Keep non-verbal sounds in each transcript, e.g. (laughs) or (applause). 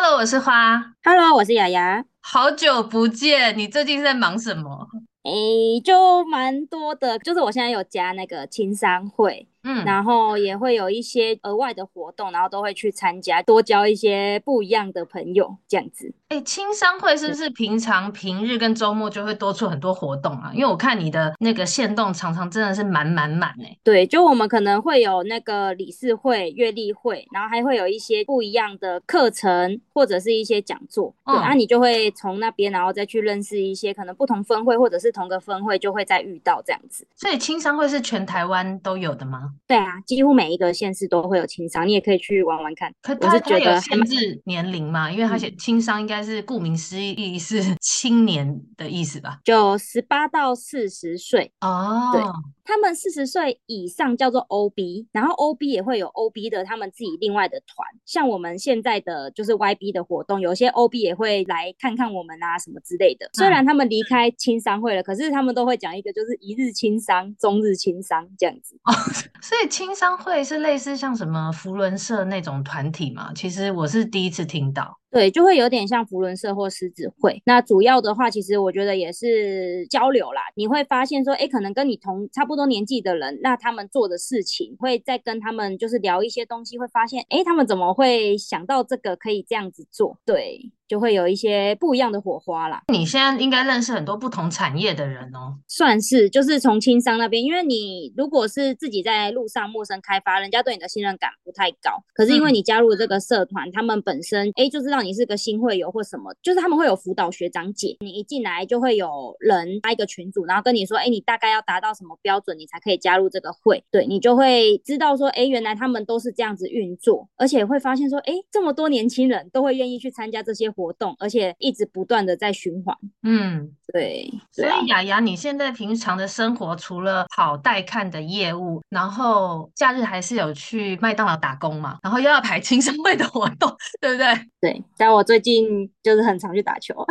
我是花，Hello，我是雅雅，好久不见，你最近在忙什么？诶、欸，就蛮多的，就是我现在有加那个青商会。嗯，然后也会有一些额外的活动，然后都会去参加，多交一些不一样的朋友，这样子。哎，青商会是不是平常平日跟周末就会多出很多活动啊？因为我看你的那个线动常常真的是满满满哎。对，就我们可能会有那个理事会、月例会，然后还会有一些不一样的课程或者是一些讲座。嗯、对，然后你就会从那边，然后再去认识一些可能不同分会或者是同个分会就会再遇到这样子。所以青商会是全台湾都有的吗？对啊，几乎每一个县市都会有轻商，你也可以去玩玩看。可他是觉得有限制年龄嘛？因为他写轻商应该是顾名思义是 (laughs) 青年的意思吧？就十八到四十岁哦。对，他们四十岁以上叫做 OB，然后 OB 也会有 OB 的他们自己另外的团。像我们现在的就是 YB 的活动，有些 OB 也会来看看我们啊什么之类的。虽然他们离开青商会了，可是他们都会讲一个就是一日青商、终日青商这样子。哦，所以。青商会是类似像什么福伦社那种团体吗？其实我是第一次听到。对，就会有点像福伦社或狮子会。那主要的话，其实我觉得也是交流啦。你会发现说，哎，可能跟你同差不多年纪的人，那他们做的事情，会再跟他们就是聊一些东西，会发现，哎，他们怎么会想到这个可以这样子做？对，就会有一些不一样的火花啦。你现在应该认识很多不同产业的人哦。算是，就是从轻商那边，因为你如果是自己在路上陌生开发，人家对你的信任感不太高。可是因为你加入这个社团，嗯、他们本身，哎，就知道。你是个新会友或什么，就是他们会有辅导学长姐，你一进来就会有人发一个群组，然后跟你说，哎，你大概要达到什么标准，你才可以加入这个会，对，你就会知道说，哎，原来他们都是这样子运作，而且会发现说，哎，这么多年轻人都会愿意去参加这些活动，而且一直不断的在循环，嗯，对。所以雅雅，你现在平常的生活除了跑带看的业务，然后假日还是有去麦当劳打工嘛，然后又要排青商会的活动，对不对？(laughs) 对。但我最近就是很常去打球，啊，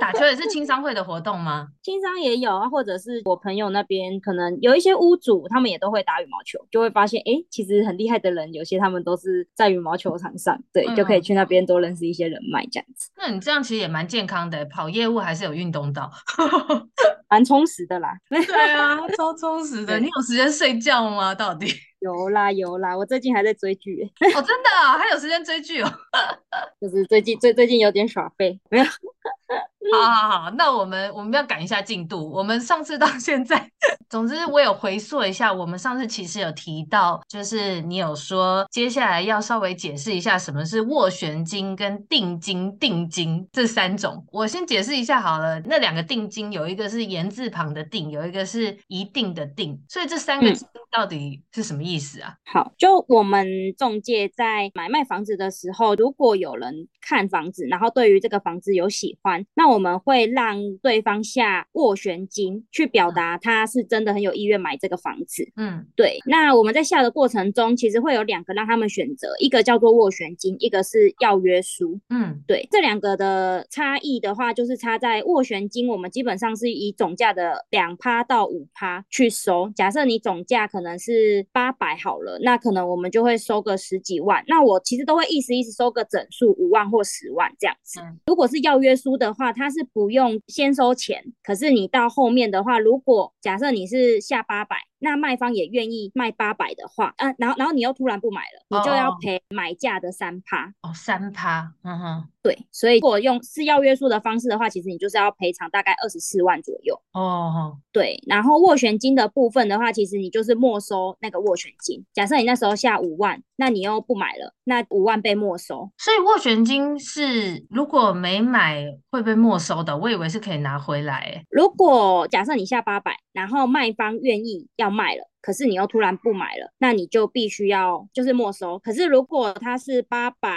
打球也是青商会的活动吗？(laughs) 青商也有啊，或者是我朋友那边可能有一些屋主，他们也都会打羽毛球，就会发现，哎、欸，其实很厉害的人，有些他们都是在羽毛球场上，对，嗯、就可以去那边多认识一些人脉这样子。那你这样其实也蛮健康的，跑业务还是有运动到，蛮充实的啦。对啊，超充实的。你有时间睡觉吗？到底？有啦有啦，我最近还在追剧 (laughs) 哦，真的、哦、还有时间追剧哦，(laughs) 就是最近最最近有点耍废，没有。(laughs) 好好好，那我们我们要赶一下进度。我们上次到现在，总之我有回溯一下，我们上次其实有提到，就是你有说接下来要稍微解释一下什么是斡旋金跟定金、定金这三种。我先解释一下好了，那两个定金有一个是言字旁的定，有一个是一定的定，所以这三个字到底是什么意思啊？嗯、好，就我们中介在买卖房子的时候，如果有人看房子，然后对于这个房子有喜欢，那我我们会让对方下斡旋金，去表达他是真的很有意愿买这个房子。嗯，对。那我们在下的过程中，其实会有两个让他们选择，一个叫做斡旋金，一个是要约书。嗯，对。这两个的差异的话，就是差在斡旋金，我们基本上是以总价的两趴到五趴去收。假设你总价可能是八百好了，那可能我们就会收个十几万。那我其实都会意思意思收个整数五万或十万这样子。嗯，如果是要约书的话，他它是不用先收钱，可是你到后面的话，如果假设你是下八百，那卖方也愿意卖八百的话，嗯、呃，然后然后你又突然不买了，你就要赔买价的三趴。哦，三趴，嗯哼。对，所以如果用是要约束的方式的话，其实你就是要赔偿大概二十四万左右。哦，哦，对，然后斡旋金的部分的话，其实你就是没收那个斡旋金。假设你那时候下五万，那你又不买了，那五万被没收。所以斡旋金是如果没买会被没收的，我以为是可以拿回来。如果假设你下八百，然后卖方愿意要卖了。可是你又突然不买了，那你就必须要就是没收。可是如果他是八百，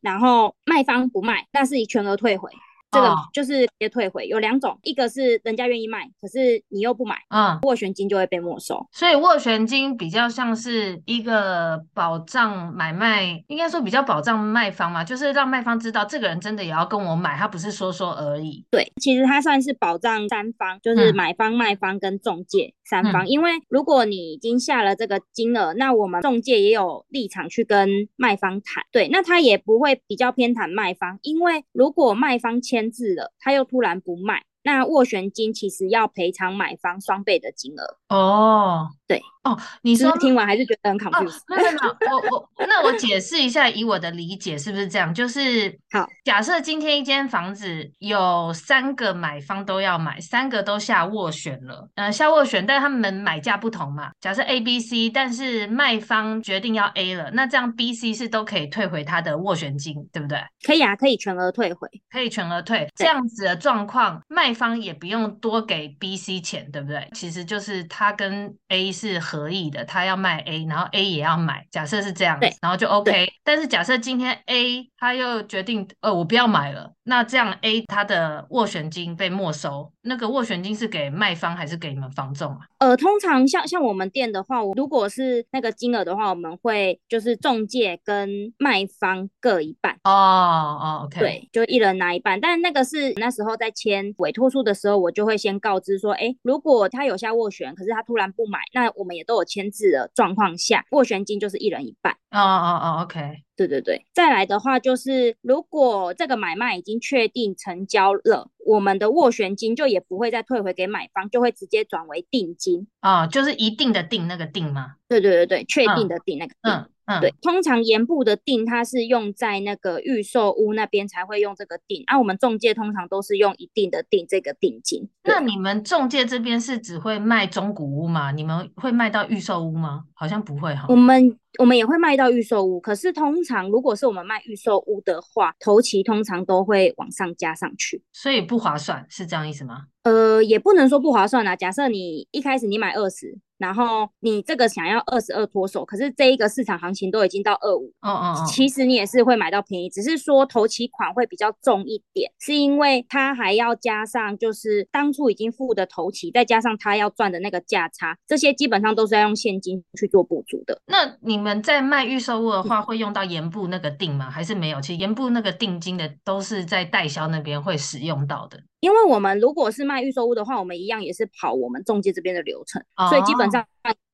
然后卖方不卖，那是全额退回。这个就是直接退回，有两种，一个是人家愿意卖，可是你又不买，嗯，斡旋金就会被没收。所以斡旋金比较像是一个保障买卖，应该说比较保障卖方嘛，就是让卖方知道这个人真的也要跟我买，他不是说说而已。对，其实它算是保障三方，就是买方、嗯、卖方跟中介三方。嗯、因为如果你已经下了这个金额，那我们中介也有立场去跟卖方谈，对，那他也不会比较偏袒卖方，因为如果卖方签。签字了，他又突然不卖，那斡旋金其实要赔偿买方双倍的金额哦。对。哦，你说听完还是觉得很 confused？没有没有，我我那我解释一下，以我的理解是不是这样？就是好，假设今天一间房子有三个买方都要买，三个都下斡旋了，嗯、呃，下斡旋，但他们买价不同嘛。假设 A、B、C，但是卖方决定要 A 了，那这样 B、C 是都可以退回他的斡旋金，对不对？可以啊，可以全额退回，可以全额退。这样子的状况，卖方也不用多给 B、C 钱，对不对？其实就是他跟 A 是合。可以的，他要卖 A，然后 A 也要买，假设是这样，然后就 OK。但是假设今天 A 他又决定，呃，我不要买了，那这样 A 他的斡旋金被没收，那个斡旋金是给卖方还是给你们房仲啊？呃，通常像像我们店的话，如果是那个金额的话，我们会就是中介跟卖方各一半。哦哦，OK，对，就一人拿一半。但那个是那时候在签委托书的时候，我就会先告知说，哎，如果他有下斡旋，可是他突然不买，那我们也都有签字的状况下，斡旋金就是一人一半。哦哦哦，OK，对对对。再来的话就是，如果这个买卖已经确定成交了，我们的斡旋金就也不会再退回给买方，就会直接转为定金。哦，就是一定的定那个定吗？对对对对，确定的定那个定。嗯。嗯，对，通常盐步的定，它是用在那个预售屋那边才会用这个定，啊，我们中介通常都是用一定的定这个定金。那你们中介这边是只会卖中古屋吗？你们会卖到预售屋吗？好像不会哈。我们我们也会卖到预售屋，可是通常如果是我们卖预售屋的话，头期通常都会往上加上去，所以不划算，是这样意思吗？呃，也不能说不划算啊。假设你一开始你买二十。然后你这个想要二十二脱手，可是这一个市场行情都已经到二五，哦哦，其实你也是会买到便宜，只是说头期款会比较重一点，是因为它还要加上就是当初已经付的头期，再加上他要赚的那个价差，这些基本上都是要用现金去做补足的。那你们在卖预售物的话，会用到盐部那个定吗？还是没有？其实盐部那个定金的都是在代销那边会使用到的。因为我们如果是卖预售屋的话，我们一样也是跑我们中介这边的流程，哦、所以基本上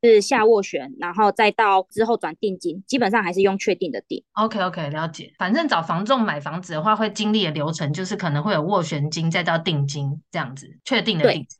是下斡旋，然后再到之后转定金，基本上还是用确定的定。OK OK，了解。反正找房仲买房子的话，会经历的流程就是可能会有斡旋金，再到定金这样子，确定的定。(laughs)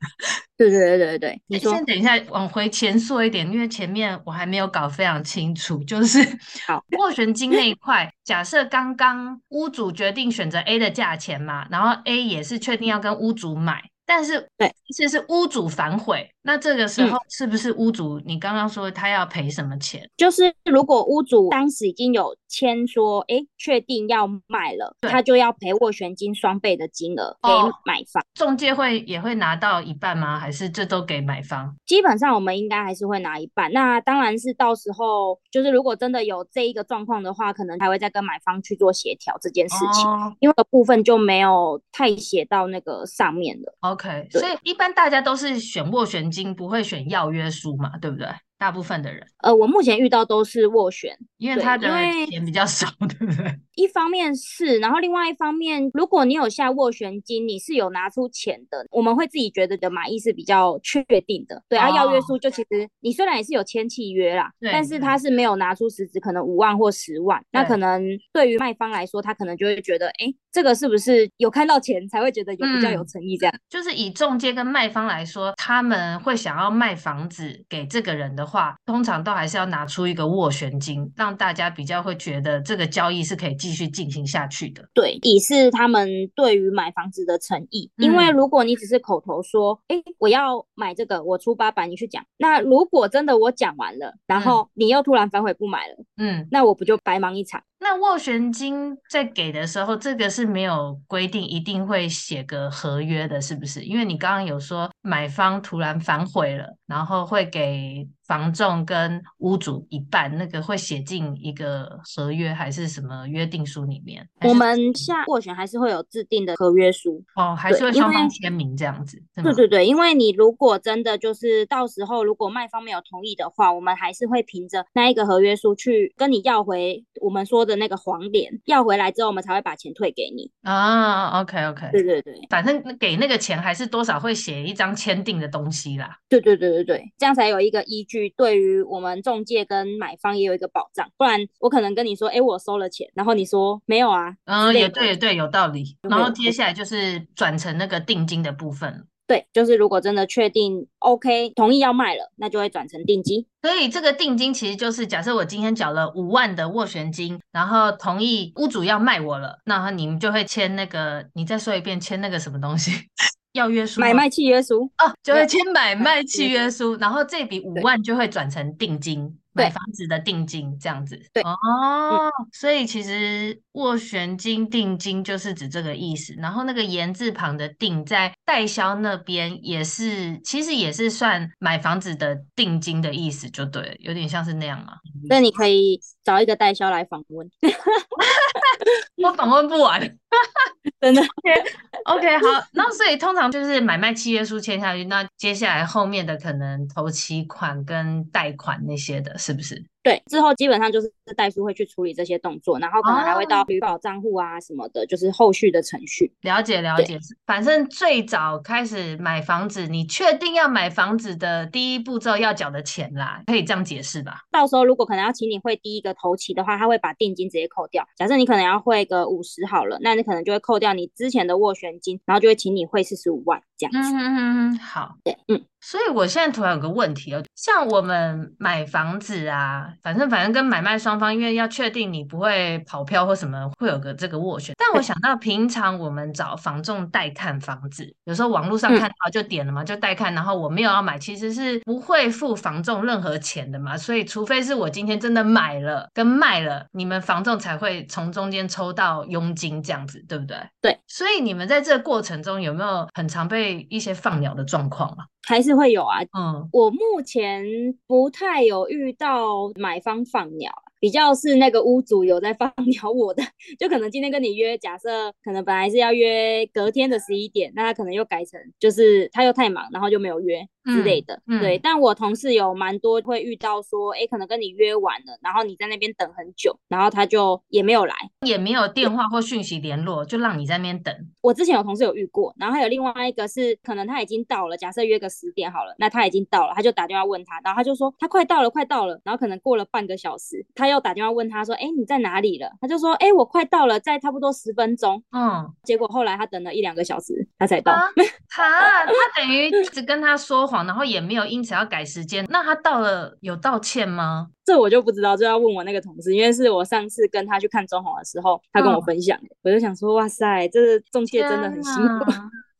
对对对对对对。你，先等一下，往回前说一点，因为前面我还没有搞非常清楚，就是好斡旋金那一块，假设刚刚屋主决定选择 A 的价钱嘛，然后 A 也是确定要跟屋主买。但是，对，其实是屋主反悔，那这个时候是不是屋主？你刚刚说他要赔什么钱？嗯，就是如果屋主当时已经有签说，哎，确定要卖了，他就要赔斡旋金双倍的金额给买方。中介会也会拿到一半吗？还是这都给买方？基本上我们应该还是会拿一半。那当然是到时候，就是如果真的有这一个状况的话，可能还会再跟买方去做协调这件事情，哦，因为的部分就没有太写到那个上面的。OK，所以一般大家都是选斡旋已经，不会选要约书嘛，对不对？大部分的人，呃，我目前遇到都是斡旋，因为他的钱比较少，(laughs) 对不对？一方面是，然后另外一方面，如果你有下斡旋金，你是有拿出钱的，我们会自己觉得的满意是比较确定的。对、哦、啊，要约书就其实你虽然也是有签契约啦，对但是他是没有拿出实质可能五万或十万，那可能对于卖方来说，他可能就会觉得，哎，这个是不是有看到钱才会觉得有比较有诚意？这样、嗯、就是以中介跟卖方来说，他们会想要卖房子给这个人的话，通常都还是要拿出一个斡旋金，让大家比较会觉得这个交易是可以继续进行下去的。对，以示他们对于买房子的诚意。因为如果你只是口头说，哎、嗯，我要买这个，我出八百，你去讲。那如果真的我讲完了，然后你又突然反悔不买了，嗯，那我不就白忙一场？那斡旋金在给的时候，这个是没有规定一定会写个合约的，是不是？因为你刚刚有说买方突然反悔了，然后会给房仲跟屋主一半，那个会写进一个合约还是什么约定书里面？我们下斡旋还是会有制定的合约书哦，还是会双方签名这样子。对对对，因为你如果真的就是到时候如果卖方没有同意的话，我们还是会凭着那一个合约书去跟你要回我们说的。那个黄脸要回来之后，我们才会把钱退给你啊。OK OK，对对对，反正给那个钱还是多少会写一张签订的东西啦。对对对对对，这样才有一个依据，对于我们中介跟买方也有一个保障。不然我可能跟你说，哎，我收了钱，然后你说没有啊。嗯，也对也对，有道理。然后接下来就是转成那个定金的部分。对，就是如果真的确定 OK 同意要卖了，那就会转成定金。所以这个定金其实就是假设我今天缴了五万的斡旋金，然后同意屋主要卖我了，那你们就会签那个，你再说一遍，签那个什么东西？要约书？买卖契约书哦，就会签买卖契约书，然后这笔五万就会转成定金。买房子的定金这样子，对哦，嗯、所以其实斡旋金、定金就是指这个意思。然后那个言字旁的定，在代销那边也是，其实也是算买房子的定金的意思，就对，有点像是那样嘛。那你可以找一个代销来访问，(laughs) (laughs) 我访问不完，(laughs) 真的。OK，好，那所以通常就是买卖契约书签下去，那接下来后面的可能头期款跟贷款那些的。是不是？对，之后基本上就是代书会去处理这些动作，然后可能还会到旅保账户啊什么的，哦、就是后续的程序。了解了解，反正最早开始买房子，你确定要买房子的第一步骤要缴的钱啦，可以这样解释吧？到时候如果可能要请你汇第一个头期的话，他会把定金直接扣掉。假设你可能要汇个五十好了，那你可能就会扣掉你之前的斡旋金，然后就会请你汇四十五万这样子。嗯嗯嗯，好，对，嗯。所以我现在突然有个问题哦，像我们买房子啊，反正反正跟买卖双方，因为要确定你不会跑票或什么，会有个这个斡旋。但我想到平常我们找房仲代看房子，有时候网络上看到就点了嘛，就代看，然后我没有要买，其实是不会付房仲任何钱的嘛。所以除非是我今天真的买了跟卖了，你们房仲才会从中间抽到佣金这样子，对不对？对。所以你们在这个过程中有没有很常被一些放鸟的状况啊？还是会有啊，嗯，我目前不太有遇到买方放鸟。比较是那个屋主有在放 (laughs) 鸟我的，就可能今天跟你约，假设可能本来是要约隔天的十一点，那他可能又改成就是他又太忙，然后就没有约之类的。嗯嗯、对，但我同事有蛮多会遇到说，哎，可能跟你约完了，然后你在那边等很久，然后他就也没有来，也没有电话或讯息联络，就让你在那边等。我之前有同事有遇过，然后还有另外一个是可能他已经到了，假设约个十点好了，那他已经到了，他就打电话问他，然后他就说他快到了，快到了，然后可能过了半个小时，他又打电话问他说：“哎，你在哪里了？”他就说：“哎，我快到了，在差不多十分钟。”嗯，结果后来他等了一两个小时，他才到。啊，(laughs) 他等于一直跟他说谎，然后也没有因此要改时间。那他到了有道歉吗？这我就不知道，就要问我那个同事，因为是我上次跟他去看装潢的时候，他跟我分享的。嗯，我就想说：“哇塞，这个中介真的很辛苦。”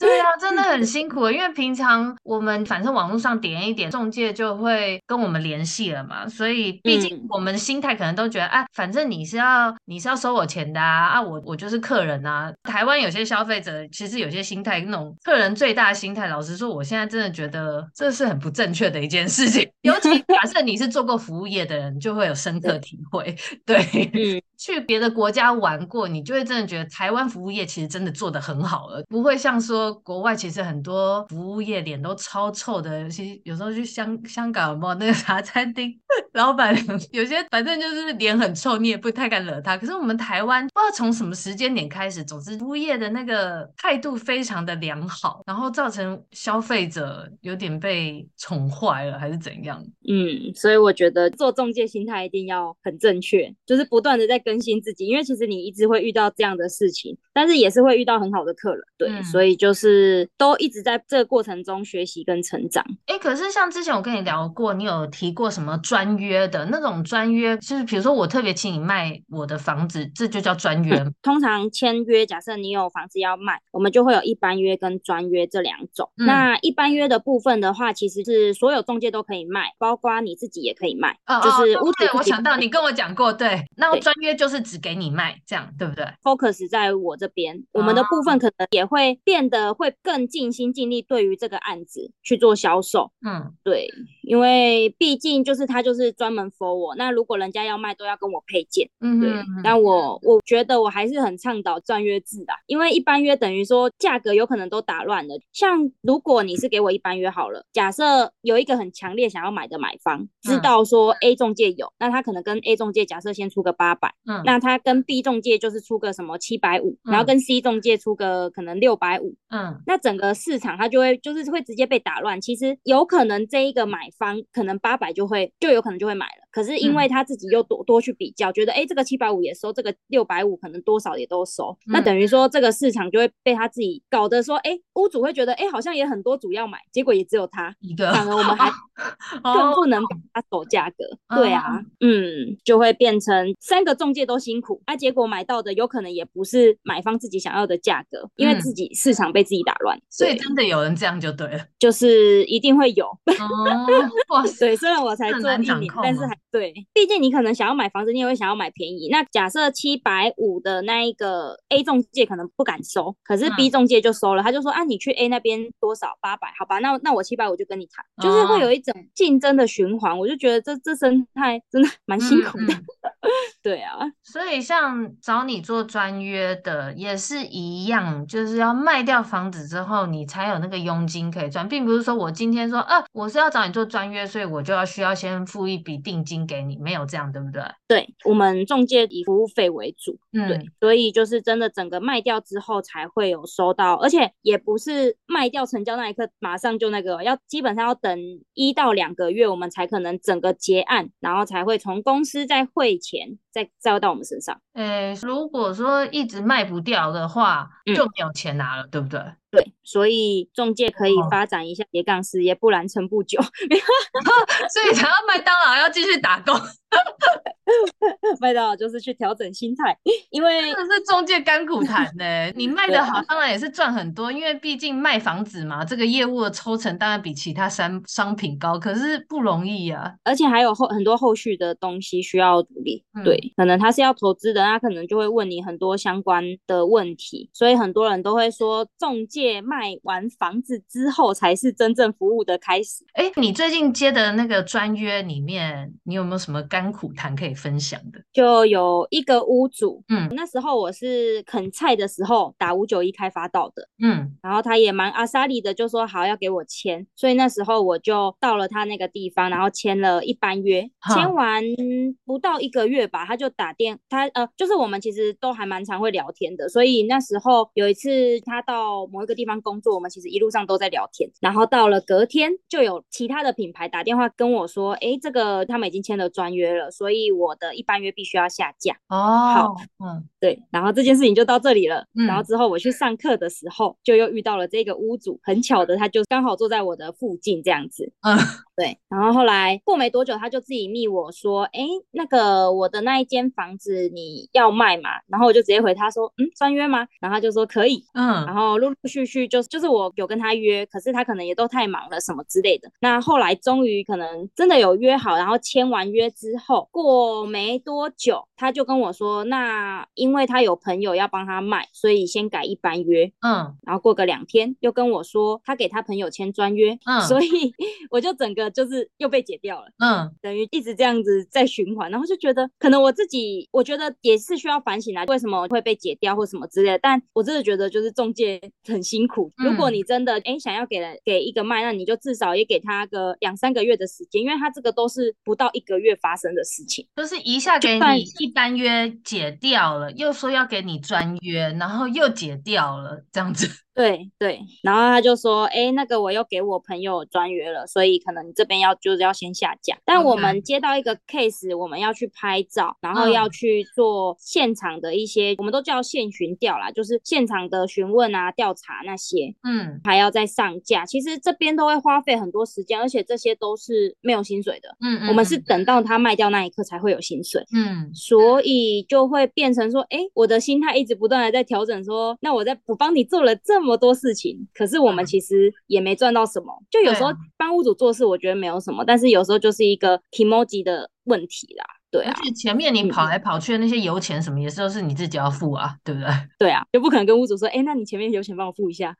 对啊，真的很辛苦，因为平常我们反正网络上点一点，中介就会跟我们联系了嘛，所以毕竟我们的心态可能都觉得，啊，反正你是要你是要收我钱的啊，啊，我我就是客人啊。台湾有些消费者其实有些心态，那种客人最大的心态，老实说，我现在真的觉得这是很不正确的一件事情。(laughs) 尤其假设你是做过服务业的人，就会有深刻体会。(laughs) 对，去别的国家玩过，你就会真的觉得台湾服务业其实真的做得很好了，不会像说国外其实很多服务业脸都超臭的，尤其有时候去香香港有没有那个茶餐厅老板，(laughs) 有些反正就是脸很臭，你也不太敢惹他。可是我们台湾不知道从什么时间点开始，总之服务业的那个态度非常的良好，然后造成消费者有点被宠坏了，还是怎样？嗯，所以我觉得做中介心态一定要很正确，就是不断的在跟更新自己，因为其实你一直会遇到这样的事情，但是也是会遇到很好的客人，对，嗯、所以就是都一直在这个过程中学习跟成长。哎、欸，可是像之前我跟你聊过，你有提过什么专约的那种专约，就是比如说我特别请你卖我的房子，这就叫专约、嗯。通常签约，假设你有房子要卖，我们就会有一般约跟专约这两种。嗯、那一般约的部分的话，其实是所有中介都可以卖，包括你自己也可以卖。哦、就是屋主、哦、我想到你跟我讲过，对，那专约就是只给你卖，这样对不对？Focus 在我这边，我们的部分可能也会变得会更尽心尽力，对于这个案子去做销售。嗯，对，因为毕竟就是他就是专门 for 我，那如果人家要卖，都要跟我配件。嗯，对。但我我觉得我还是很倡导专约制的，因为一般约等于说价格有可能都打乱了。像如果你是给我一般约好了，假设有一个很强烈想要买的买方，知道说 A 中介有，那他可能跟 A 中介假设先出个八百，嗯，那他跟 B 中介就是出个什么七百五，然后跟 C 中介出个可能六百五，嗯，那整个市场他就会就是会直接被打乱。其实有可能这一个买方可能八百就会就有可能就会买了，可是因为他自己又多多去比较，觉得哎这个七百五也收，这个六百五可能多少也都收，那等于说这个市场就会被他自己搞得说，哎屋主会觉得哎好像也很多主要买，结果也只有他一个，反而我们还 (laughs) 更不能把他走价格。对啊，嗯，就会变成三个中介都辛苦，啊，结果买到的有可能也不是买方自己想要的价格，因为自己市场被自己打乱，所以真的有人这样就对了，(laughs) 就是一定会有。(laughs) 哇塞，虽然我才做一年，但是还对，毕竟你可能想要买房子，你也会想要买便宜。那假设七百五的那一个 A 中介可能不敢收，可是 B 中介就收了，他就说啊，你去 A 那边多少八百，好吧，那那我七百五就跟你谈，就是会有一种竞争的循环。我就觉得这这生态真的蛮辛苦的。(laughs) 对啊，(laughs) 所以像找你做专约的也是一样，就是要卖掉房子之后，你才有那个佣金可以赚，并不是说我今天说啊，我是要找你做专约，所以我就要需要先付一笔定金给你，没有这样，对不对？对，我们中介以服务费为主，嗯，对，所以就是真的整个卖掉之后才会有收到，而且也不是卖掉成交那一刻马上就那个，要基本上要等一到两个月，我们才可能整个结案，然后才会从公司再汇钱。再再到我们身上，诶，如果说一直卖不掉的话，就没有钱拿了，嗯、对不对？对，所以中介可以发展一下斜杠事业，不然撑不久。(laughs) (laughs) 所以想要麦当劳要继续打工。麦当劳就是去调整心态，因为真的是中介干苦谈呢。(laughs) 你卖的好，当然也是赚很多，因为毕竟卖房子嘛，这个业务的抽成当然比其他商商品高，可是不容易啊。而且还有后很多后续的东西需要处理。嗯、对，可能他是要投资的，他可能就会问你很多相关的问题，所以很多人都会说，中介卖完房子之后才是真正服务的开始。哎，你最近接的那个专约里面，你有没有什么甘苦谈可以分享的？就有一个屋主，嗯，那时候我是啃菜的时候打五九一开发到的，嗯，然后他也蛮阿莎力的，就说好要给我签，所以那时候我就到了他那个地方，然后签了一般约，签完不到一个月吧，他就打电，他呃，就是我们其实都还蛮常会聊天的，所以那时候有一次他到某一个地方工作，我们其实一路上都在聊天，然后到了隔天就有其他的品牌打电话跟我说，哎，这个他们已经签了专约了，所以我的一般约必须要下架。哦，好，嗯，对，然后这件事情就到这里了。嗯，然后之后我去上课的时候，就又遇到了这个屋主，很巧的，他就刚好坐在我的附近这样子。嗯，对，然后后来过没多久，他就自己密我说，哎，那个我的那一间房子你要卖吗？然后我就直接回他说，嗯，专约吗？然后他就说可以。嗯，然后陆陆续续就就是我有跟他约，可是他可能也都太忙了什么之类的。那后来终于可能真的有约好，然后签完约之后，过没多久，他就跟我说，那因为他有朋友要帮他卖，所以先改一般约。嗯，然后过个两天，又跟我说他给他朋友签专约。嗯，(laughs) 所以我就整个就是又被解掉了。嗯，等于一直这样子在循环，然后就觉得可能我自己，我觉得也是需要反省啊，为什么会被解掉或什么之类的。但我真的觉得就是中介很辛苦。嗯、如果你真的哎想要给人给一个卖，那你就至少也给他个两三个月的时间，因为他这个都是不到一个月发生的事情，就是一下给你一单约解掉了，又说要给你专约，然后又解掉了，这样子。对对，然后他就说，哎，那个我又给我朋友专约了，所以可能你这边要就是要先下架。但我们接到一个 case，、我们要去拍照，然后要去做现场的一些，嗯、我们都叫现巡调啦，就是现场的询问啊、调查那些，嗯，还要再上架。其实这边都会花费很多时间，而且这些都是没有薪水的，嗯嗯，我们是等到他卖掉那一刻才会有薪水，嗯，所以就会变成说，哎，我的心态一直不断的在调整说，说那我在我帮你做了这么。这么多事情，可是我们其实也没赚到什么。就有时候帮屋主做事，我觉得没有什么，但是有时候就是一个 kimoji 的问题啦。对啊，而且前面你跑来跑去的那些油钱什么，也是都是你自己要付啊，对不对？(laughs) 对啊，就不可能跟屋主说，哎，那你前面油钱帮我付一下。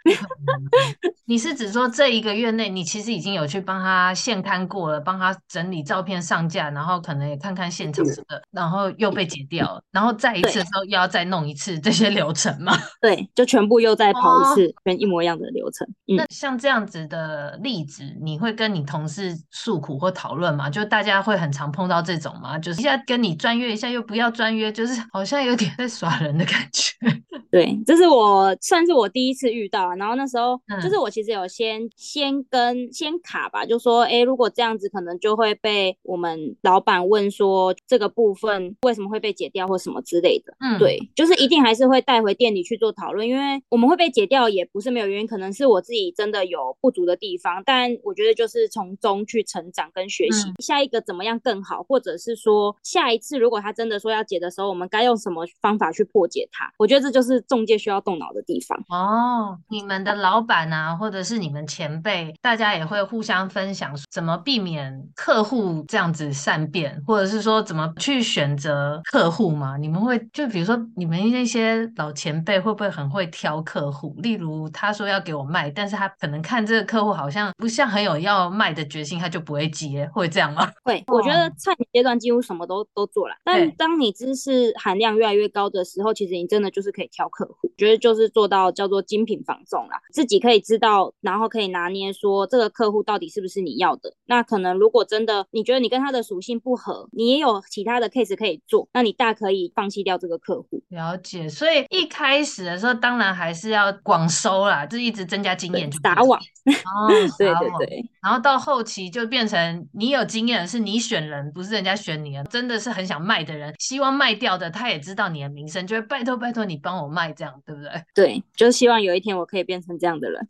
你是指说这一个月内，你其实已经有去帮他现勘过了，帮他整理照片上架，然后可能也看看现场什么的，然后又被截掉了，然后再一次的时候又要再弄一次这些流程嘛？(laughs) 对，就全部又再跑一次，跟、哦、一模一样的流程。嗯、那像这样子的例子，你会跟你同事诉苦或讨论吗？就大家会很常碰到这种吗？就是。一下跟你专约，一下又不要专约，就是好像有点在耍人的感觉。(laughs) 对，这是我算是我第一次遇到。然后那时候就是我其实有先、嗯、先跟先卡吧，就说哎，如果这样子可能就会被我们老板问说这个部分为什么会被解掉或什么之类的。嗯，对，就是一定还是会带回店里去做讨论，因为我们会被解掉也不是没有原因，可能是我自己真的有不足的地方，但我觉得就是从中去成长跟学习，嗯、下一个怎么样更好，或者是说。下一次如果他真的说要解的时候，我们该用什么方法去破解它？我觉得这就是中介需要动脑的地方哦。你们的老板啊，或者是你们前辈，大家也会互相分享怎么避免客户这样子善变，或者是说怎么去选择客户吗？你们会就比如说你们那些老前辈会不会很会挑客户？例如他说要给我卖，但是他可能看这个客户好像不像很有要卖的决心，他就不会接，会这样吗？(laughs) 会，(laughs) 我觉得菜鸟阶段几乎什么。都都做了，但当你知识含量越来越高的时候，其实你真的就是可以挑客户，觉得就是做到叫做精品房仲啦，自己可以知道，然后可以拿捏说这个客户到底是不是你要的。那可能如果真的你觉得你跟他的属性不合，你也有其他的 case 可以做，那你大可以放弃掉这个客户。了解，所以一开始的时候，当然还是要广收啦，就一直增加经验，打网。哦，(laughs) 对对对，然后到后期就变成你有经验，是你选人，不是人家选你。真的是很想卖的人，希望卖掉的，他也知道你的名声，就会拜托拜托你帮我卖，这样对不对？对，就希望有一天我可以变成这样的人。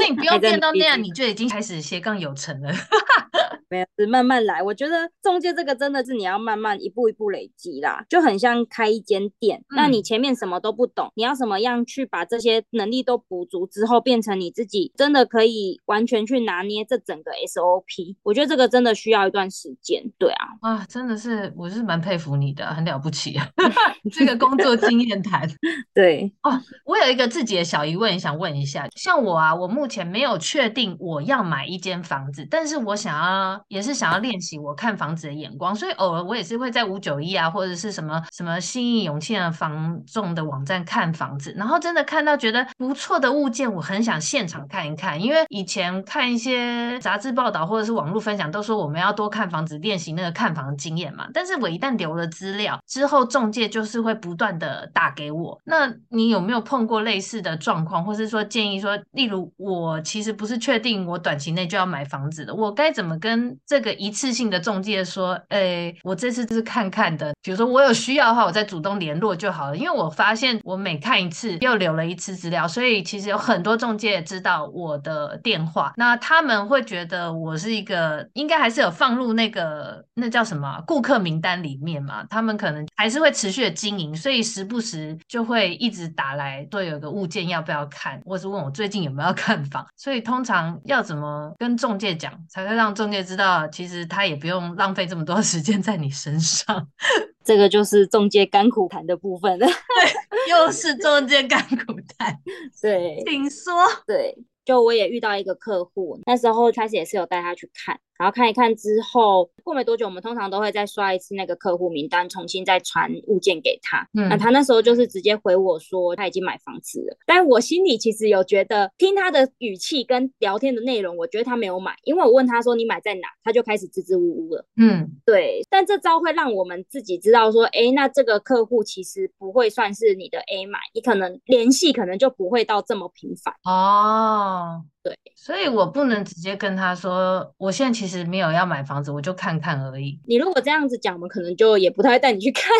那你 (laughs) 不用变到那样，你就已经开始斜杠有成了。(laughs) 没有，是慢慢来。我觉得中介这个真的是你要慢慢一步一步累积啦，就很像开一间店，嗯。那你前面什么都不懂，你要怎么样去把这些能力都补足之后，变成你自己真的可以完全去拿捏这整个 SOP。我觉得这个真的需要一段时间。对啊。啊，真的是，我是蛮佩服你的，很了不起啊！(laughs) 这个工作经验谈，(laughs) 对哦，我有一个自己的小疑问想问一下，像我啊，我目前没有确定我要买一间房子，但是我想要，也是想要练习我看房子的眼光，所以偶尔我也是会在五九一啊，或者是什么什么新义永庆的房仲的网站看房子，然后真的看到觉得不错的物件，我很想现场看一看，因为以前看一些杂志报道或者是网络分享，都说我们要多看房子，练习那个看。房经验嘛，但是我一旦留了资料之后，中介就是会不断的打给我。那你有没有碰过类似的状况，或是说建议说，例如我其实不是确定我短期内就要买房子的，我该怎么跟这个一次性的中介说？诶，我这次就是看看的，比如说我有需要的话，我再主动联络就好了。因为我发现我每看一次又留了一次资料，所以其实有很多中介知道我的电话，那他们会觉得我是一个应该还是有放入那个那叫。什么顾客名单里面嘛，他们可能还是会持续的经营，所以时不时就会一直打来说有个物件要不要看，或是问我最近有没有看房。所以通常要怎么跟中介讲，才会让中介知道，其实他也不用浪费这么多时间在你身上。(laughs) 这个就是中介甘苦谈的部分了。(laughs) 对，又是中介甘苦谈。对，请说。对，就我也遇到一个客户，那时候开始也是有带他去看。然后看一看之后，过没多久，我们通常都会再刷一次那个客户名单，重新再传物件给他。嗯，那他那时候就是直接回我说他已经买房子了，但我心里其实有觉得，听他的语气跟聊天的内容，我觉得他没有买，因为我问他说你买在哪，他就开始支支吾吾了。嗯，对。但这招会让我们自己知道说，哎，那这个客户其实不会算是你的 A 买，你可能联系可能就不会到这么频繁。哦。对，所以我不能直接跟他说，我现在其实没有要买房子，我就看看而已。你如果这样子讲，我们可能就也不太会带你去看。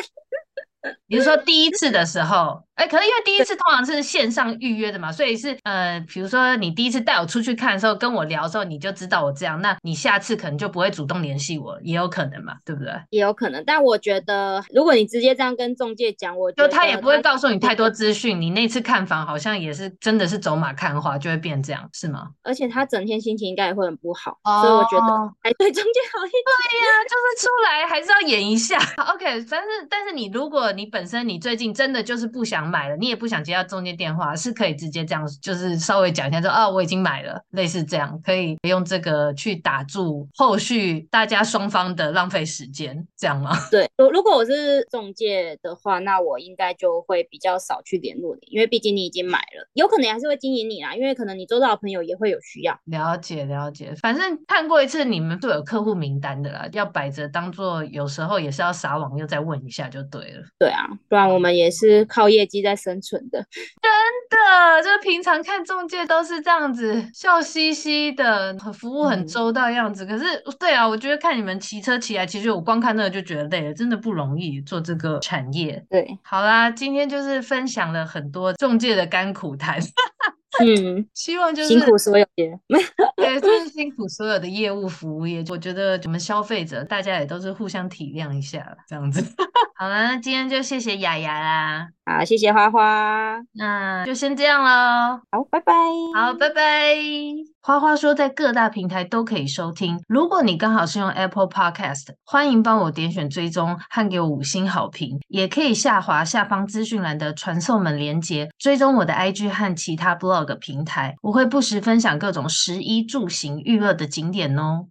比如说第一次的时候，哎，可能因为第一次通常是线上预约的嘛，所以是呃，比如说你第一次带我出去看的时候，跟我聊的时候，你就知道我这样，那你下次可能就不会主动联系我，也有可能嘛，对不对？也有可能，但我觉得如果你直接这样跟中介讲，我就他也不会告诉你太多资讯。你那次看房好像也是真的是走马看花，就会变这样，是吗？而且他整天心情应该也会很不好，哦、所以我觉得还对中介好一点。对呀、啊，就是出来还是要演一下。(laughs) OK，但是但是你如果你本身你最最近真的就是不想买了，你也不想接到中介电话，是可以直接这样，就是稍微讲一下说，啊，我已经买了，类似这样，可以用这个去打住后续大家双方的浪费时间，这样吗？(laughs) 对，如如果我是中介的话，那我应该就会比较少去联络你，因为毕竟你已经买了，有可能还是会经营你啦，因为可能你周遭的朋友也会有需要。了解了解，反正看过一次，你们都有客户名单的啦，要摆着当做有时候也是要撒网，又再问一下就对了。对啊，不然。我们也是靠业绩在生存的，真的，就平常看中介都是这样子，笑嘻嘻的，服务很周到样子。嗯、可是，对啊，我觉得看你们骑车骑来，其实我光看那个就觉得累了，真的不容易做这个产业。对，好啦，今天就是分享了很多中介的甘苦谈。嗯，(laughs) 希望就是辛苦所有业，(laughs) 对，就是辛苦所有的业务服务业。我觉得我们消费者大家也都是互相体谅一下，这样子。好了，那今天就谢谢雅雅啦。好，谢谢花花，那就先这样喽。好，拜拜。好，拜拜。花花说在各大平台都可以收听。如果你刚好是用 Apple Podcast，欢迎帮我点选追踪和给我五星好评。也可以下滑下方资讯栏的传送门连接，追踪我的 IG 和其他 Blog 平台。我会不时分享各种食衣住行娱乐的景点哦。